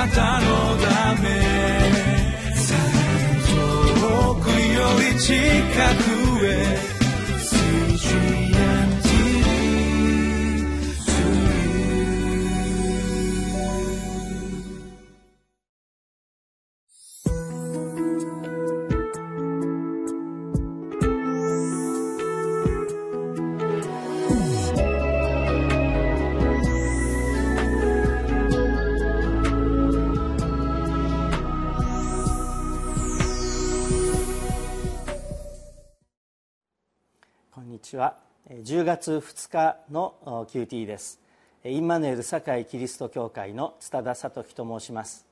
なたのため。遠くより近く。10月2日の QT です。インマヌエル堺キリスト教会の津田聡樹と申します。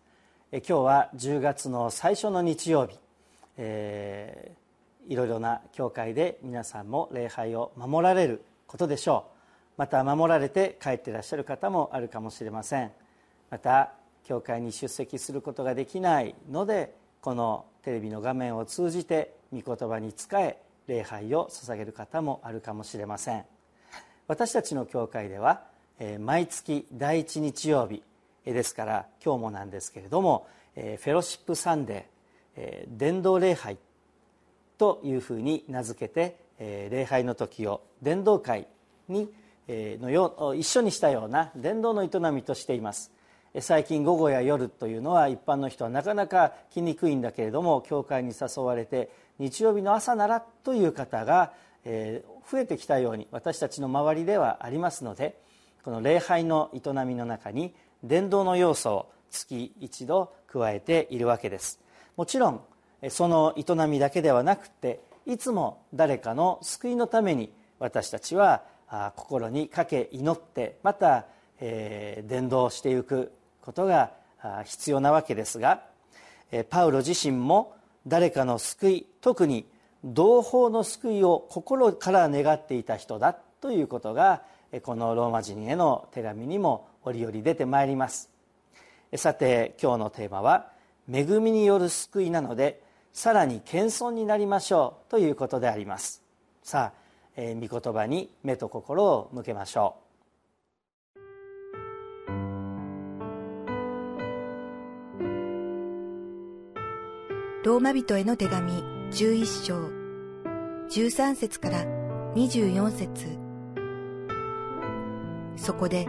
今日は10月の最初の日曜日、えー、いろいろな教会で皆さんも礼拝を守られることでしょう。また守られて帰っていらっしゃる方もあるかもしれません。また教会に出席することができないのでこのテレビの画面を通じて御言葉に仕え礼拝を捧げる方もあるかもしれません。私たちの教会では毎月第一日曜日ですから今日もなんですけれどもフェロシップサンデー伝道礼拝というふうに名付けて礼拝の時を伝道会にのよ一緒にしたような伝道の営みとしています。最近午後や夜というのは一般の人はなかなか来にくいんだけれども教会に誘われて日曜日の朝ならという方が、増えてきたように私たちの周りではありますのでこの礼拝の営みの中に伝道の要素を月一度加えているわけです。もちろんその営みだけではなくていつも誰かの救いのために私たちは心にかけ祈ってまた、え、伝道していくことが必要なわけですがパウロ自身も誰かの救い特に同胞の救いを心から願っていた人だということがこのローマ人への手紙にも折々出てまいります。さて今日のテーマは「恵みによる救い」なのでさらに謙遜になりましょうということであります。さあ、えー、御言葉に目と心を向けましょう。ローマ人への手紙11章13節から24節そこで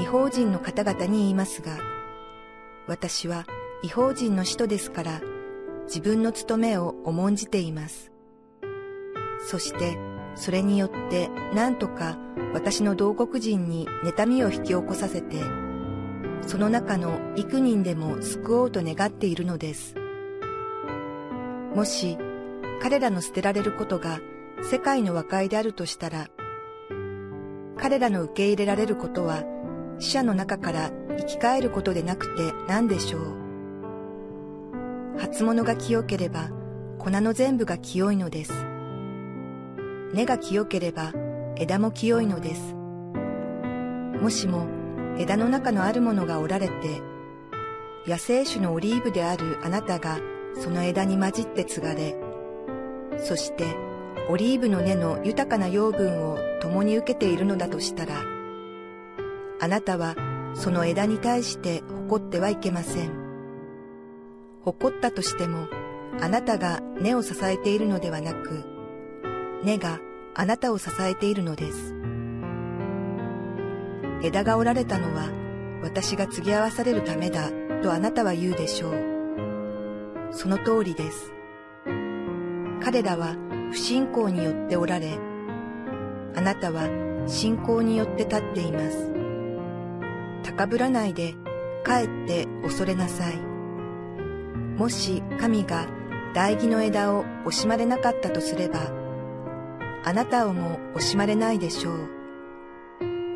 違法人の方々に言いますが、私は違法人の使徒ですから自分の務めを重んじています。そしてそれによって何とか私の同国人に妬みを引き起こさせて、その中の幾人でも救おうと願っているのです。もし彼らの捨てられることが世界の和解であるとしたら、彼らの受け入れられることは死者の中から生き返ることでなくて何でしょう？初物が清ければ粉の全部が清いのです。根が清ければ枝も清いのです。もしも枝の中のあるものが折られて、野生種のオリーブであるあなたがその枝に混じって継がれ、そしてオリーブの根の豊かな養分を共に受けているのだとしたら、あなたはその枝に対して誇ってはいけません。誇ったとしても、あなたが根を支えているのではなく、根があなたを支えているのです。枝が折られたのは私が継ぎ合わされるためだとあなたは言うでしょう。その通りです。彼らは不信仰によっておられ、あなたは信仰によって立っています。高ぶらないで、かえって恐れなさい。もし神が大義の枝を惜しまれなかったとすれば、あなたをも惜しまれないでしょう。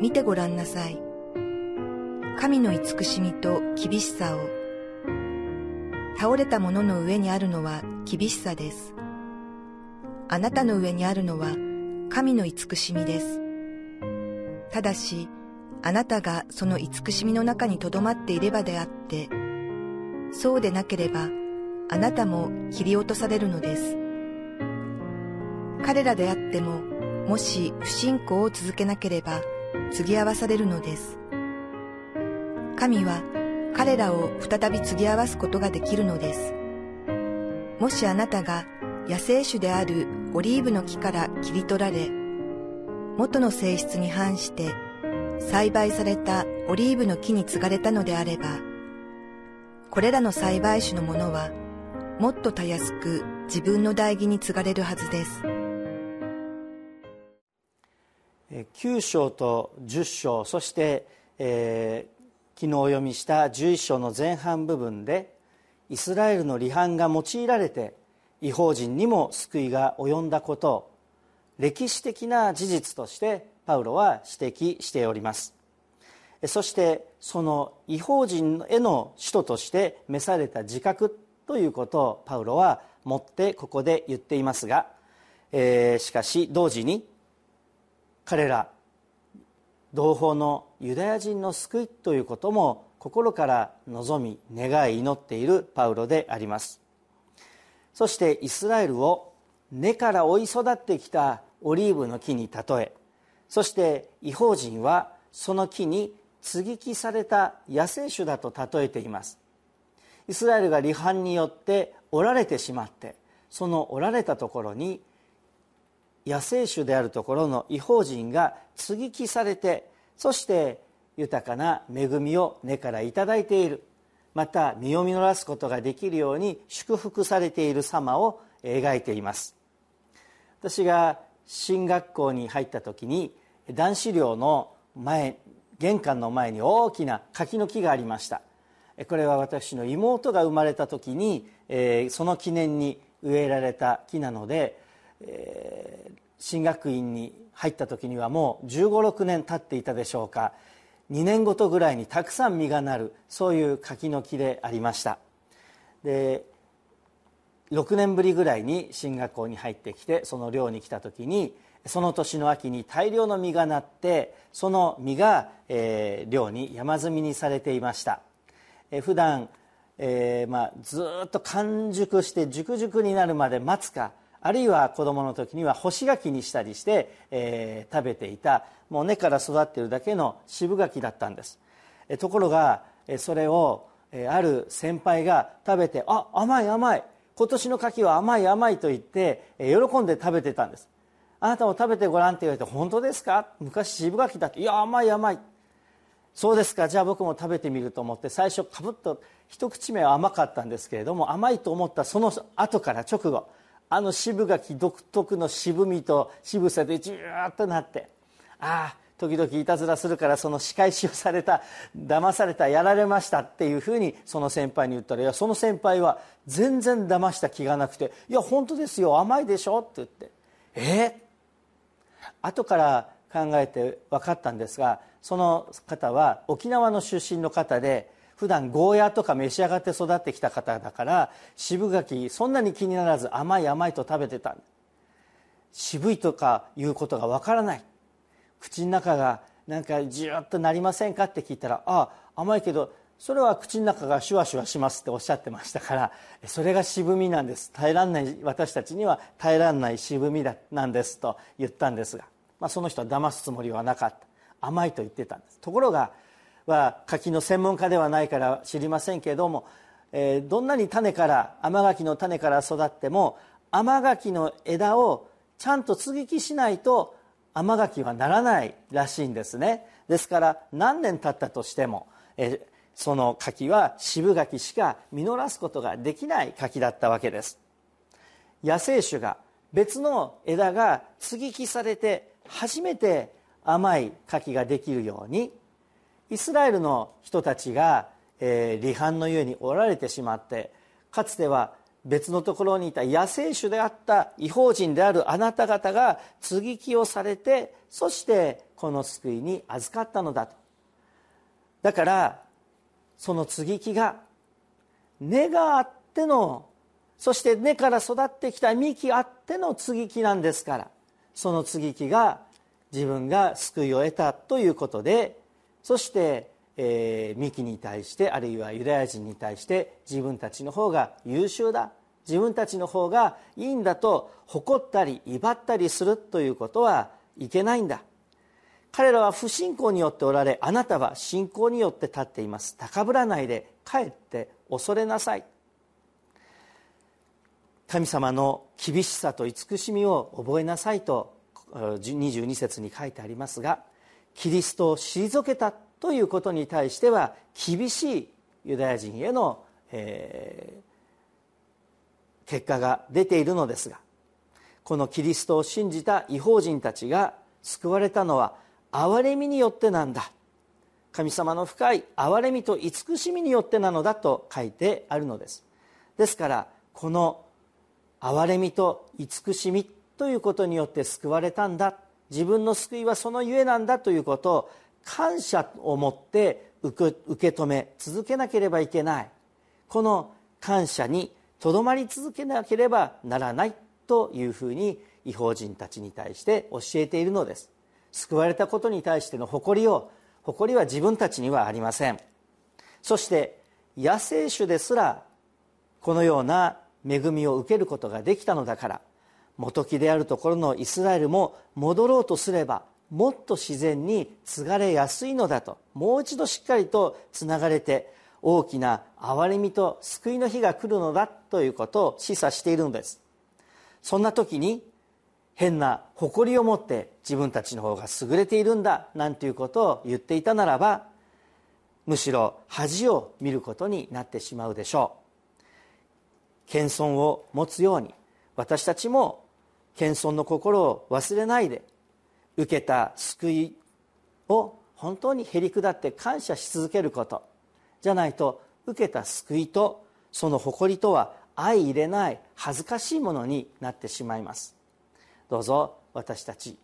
見てごらんなさい。神の慈しみと厳しさを倒れたものの上にあるのは厳しさです。あなたの上にあるのは神の慈しみです。ただし、あなたがその慈しみの中に留まっていればであって、そうでなければ、あなたも切り落とされるのです。彼らであっても、もし不信仰を続けなければ、継ぎ合わされるのです。神は彼らを再び継ぎ合わすことができるのです。もしあなたが野生種であるオリーブの木から切り取られ、元の性質に反して栽培されたオリーブの木に継がれたのであれば、これらの栽培種のものはもっとたやすく自分の代義に継がれるはずです。9章と10章そして、えー、昨日お読みした11章の前半部分でイスラエルの離反が用いられて違法人にも救いが及んだことを歴史的な事実としてパウロは指摘しております。そしてその違法人への使徒として召された自覚ということをパウロは持ってここで言っていますが、えー、しかし同時に彼ら同胞のユダヤ人の救いということも心から望み願い祈っているパウロであります。そしてイスラエルを根から追い育ってきたオリーブの木に例えそして違法人はその木に接ぎ木された野生種だと例えています。イスラエルが離反によって折られてしまってその折られたところに野生種であるところの違法人が接ぎ木されてそして豊かな恵みを根から頂いている。また身を実らすことができるように祝福されている様を描いています。私が進学校に入った時に男子寮の前玄関の前に大きな柿の木がありました。これは私の妹が生まれた時に、えー、その記念に植えられた木なので、えー、進学院に入った時にはもう1 5 6年経っていたでしょうか。2年ごとぐらいにたくさん実がなるそういう柿の木でありました。で6年ぶりぐらいに進学校に入ってきてその寮に来た時にその年の秋に大量の実がなってその実が、えー、寮に山積みにされていました。え普段、えーまあ、ずっと完熟して熟熟になるまで待つかあるいは子供の時には干し柿にしたりして、えー、食べていた。もう根から育ってるだけの渋柿だったんです、えところがそれをある先輩が食べて「あ甘い甘い。今年の柿は甘い甘い」と言って喜んで食べてたんです。あなたも食べてごらんって言われて「本当ですか？昔渋柿だっていや甘い甘い」そうですか。じゃあ僕も食べてみると思って最初かぶっと一口目は甘かったんですけれども甘いと思ったその後から直後あの渋柿独特の渋みと渋さでジューッとなってああ時々いたずらするからその仕返しをされた騙されたやられましたっていうふうにその先輩に言ったらいやその先輩は全然騙した気がなくて「いや本当ですよ甘いでしょ」って言って「え？ー、後から考えて分かったんですがその方は沖縄の出身の方で普段ゴーヤとか召し上がって育ってきた方だから渋柿そんなに気にならず甘い甘いと食べてた。渋いとかいうことがわからない。口の中がなんかジューッとなりませんかって聞いたらああ甘いけどそれは口の中がシュワシュワしますっておっしゃってましたからそれが渋みなんです。耐えらんない私たちには耐えらんない渋みだなんですと言ったんですが、まあ、その人は騙すつもりはなかった。甘いと言ってたんです。ところがは柿の専門家ではないから知りませんけれども、えー、どんなに種から甘柿の種から育っても甘柿の枝をちゃんと接ぎ木しないと甘柿はならないらしいんですね。ですから何年経ったとしても、えー、その柿は渋柿しか実らすことができない柿だったわけです。野生種が別の枝が接ぎ木されて初めて甘い柿ができるようにイスラエルの人たちが、えー、離反のゆえにおられてしまってかつては別のところにいた野生種であった違法人であるあなた方が接ぎ木をされてそしてこの救いに預かったのだと。だからその接ぎ木が根があってのそして根から育ってきた幹あっての接ぎ木なんですからその接ぎ木が自分が救いを得たということでそして、えー、ミキに対してあるいはユダヤ人に対して自分たちの方が優秀だ。自分たちの方がいいんだと誇ったり威張ったりするということはいけないんだ。彼らは不信仰によっておられあなたは信仰によって立っています。高ぶらないで帰って恐れなさい。神様の厳しさと慈しみを覚えなさいと22節に書いてありますがキリストを退けたということに対しては厳しいユダヤ人への、えー、結果が出ているのですがこのキリストを信じた違法人たちが救われたのは憐れみによってなんだ。神様の深い憐れみと慈しみによってなのだと書いてあるのです。ですからこの憐れみと慈しみということによって救われたんだ自分の救いはそのゆえなんだということを感謝を持って受け止め続けなければいけない。この感謝にとどまり続けなければならないというふうに違法人たちに対して教えているのです。救われたことに対しての誇りを誇りは自分たちにはありません。そして野生種ですらこのような恵みを受けることができたのだから元木であるところのイスラエルも戻ろうとすればもっと自然に継がれやすいのだともう一度しっかりとつながれて大きな憐れみと救いの日が来るのだということを示唆しているのです。そんな時に変な誇りを持って自分たちの方が優れているんだなんていうことを言っていたならばむしろ恥を見ることになってしまうでしょう。謙遜を持つように私たちも謙遜の心を忘れないで受けた救いを本当にへり下って感謝し続けること。じゃないと受けた救いとその誇りとは相入れない恥ずかしいものになってしまいます。どうぞ私たち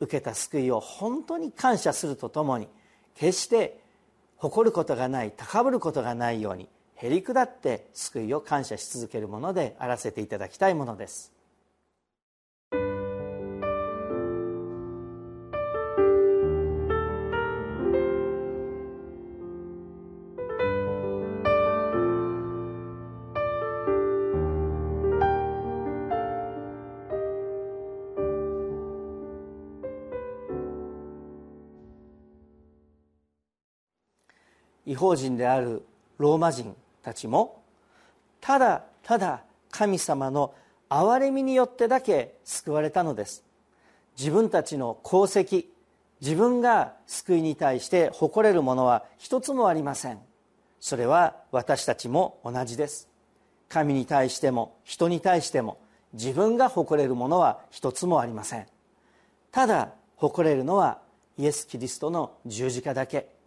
受けた救いを本当に感謝するとともに決して誇ることがない高ぶることがないようにへり下って救いを感謝し続けるものであらせていただきたいものです。法人であるローマ人たちもただただ神様の憐れみによってだけ救われたのです。自分たちの功績自分が救いに対して誇れるものは一つもありません。それは私たちも同じです。神に対しても人に対しても自分が誇れるものは一つもありません。ただ誇れるのはイエス・キリストの十字架だけ。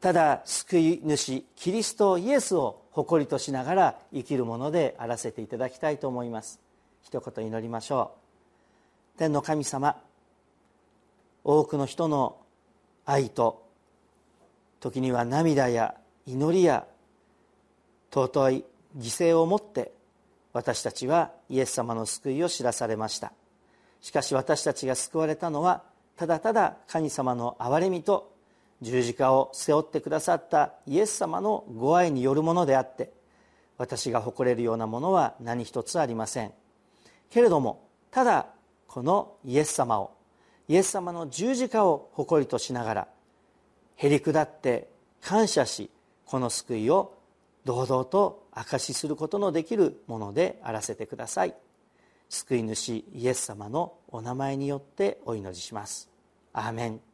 ただ救い主キリストイエスを誇りとしながら生きるものであらせていただきたいと思います。一言祈りましょう。天の神様多くの人の愛と時には涙や祈りや尊い犠牲をもって私たちはイエス様の救いを知らされました。しかし私たちが救われたのはただただ神様の憐れみと十字架を背負ってくださったイエス様のご愛によるものであって私が誇れるようなものは何一つありません。けれどもただこのイエス様をイエス様の十字架を誇りとしながらへり下って感謝しこの救いを堂々と証しすることのできるものであらせてください。救い主イエス様のお名前によってお祈りします。アーメン。